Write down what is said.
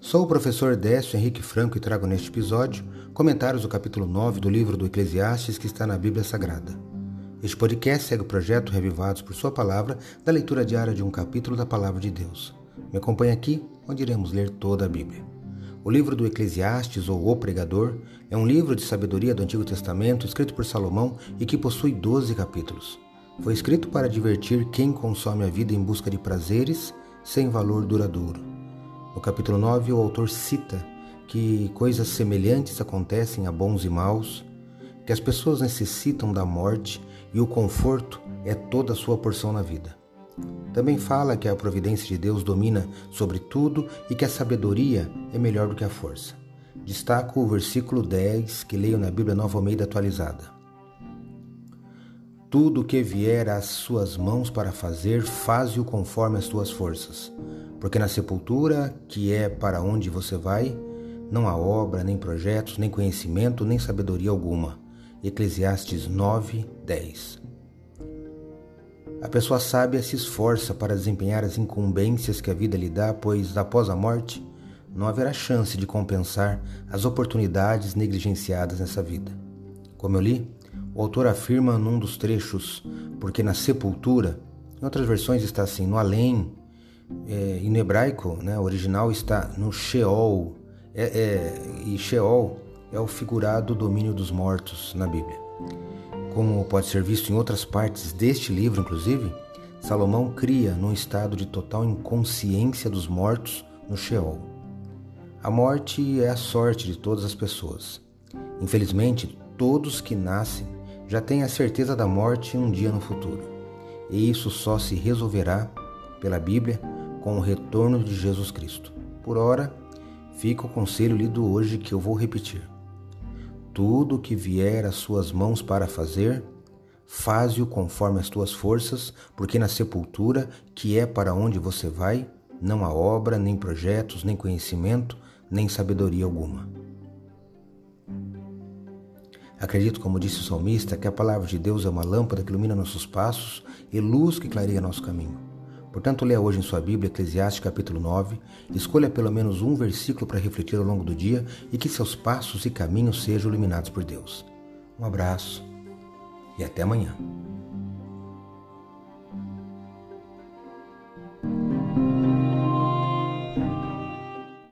Sou o professor Décio Henrique Franco e trago neste episódio comentários do capítulo 9 do livro do Eclesiastes que está na Bíblia Sagrada. Este podcast segue o projeto Revivados por Sua Palavra da leitura diária de um capítulo da Palavra de Deus. Me acompanhe aqui, onde iremos ler toda a Bíblia. O livro do Eclesiastes, ou O Pregador, é um livro de sabedoria do Antigo Testamento escrito por Salomão e que possui 12 capítulos. Foi escrito para divertir quem consome a vida em busca de prazeres sem valor duradouro. No capítulo 9, o autor cita que coisas semelhantes acontecem a bons e maus, que as pessoas necessitam da morte e o conforto é toda a sua porção na vida. Também fala que a providência de Deus domina sobre tudo e que a sabedoria é melhor do que a força. Destaco o versículo 10 que leio na Bíblia Nova Almeida atualizada. Tudo o que vier às suas mãos para fazer, faze-o conforme as tuas forças porque na sepultura, que é para onde você vai, não há obra, nem projetos, nem conhecimento, nem sabedoria alguma. Eclesiastes 9, 10. A pessoa sábia se esforça para desempenhar as incumbências que a vida lhe dá, pois após a morte não haverá chance de compensar as oportunidades negligenciadas nessa vida. Como eu li, o autor afirma num dos trechos, porque na sepultura, em outras versões está assim, no além, é, e no hebraico, né, original está no Sheol, é, é, e Sheol é o figurado domínio dos mortos na Bíblia. Como pode ser visto em outras partes deste livro, inclusive, Salomão cria num estado de total inconsciência dos mortos no Sheol. A morte é a sorte de todas as pessoas. Infelizmente, todos que nascem já têm a certeza da morte um dia no futuro. E isso só se resolverá pela Bíblia com o retorno de Jesus Cristo. Por ora, fica o conselho lido hoje que eu vou repetir. Tudo o que vier às suas mãos para fazer, faze-o conforme as tuas forças, porque na sepultura, que é para onde você vai, não há obra, nem projetos, nem conhecimento, nem sabedoria alguma. Acredito, como disse o salmista, que a palavra de Deus é uma lâmpada que ilumina nossos passos e luz que clareia nosso caminho. Portanto, leia hoje em sua Bíblia Eclesiastes capítulo 9, escolha pelo menos um versículo para refletir ao longo do dia e que seus passos e caminhos sejam iluminados por Deus. Um abraço e até amanhã.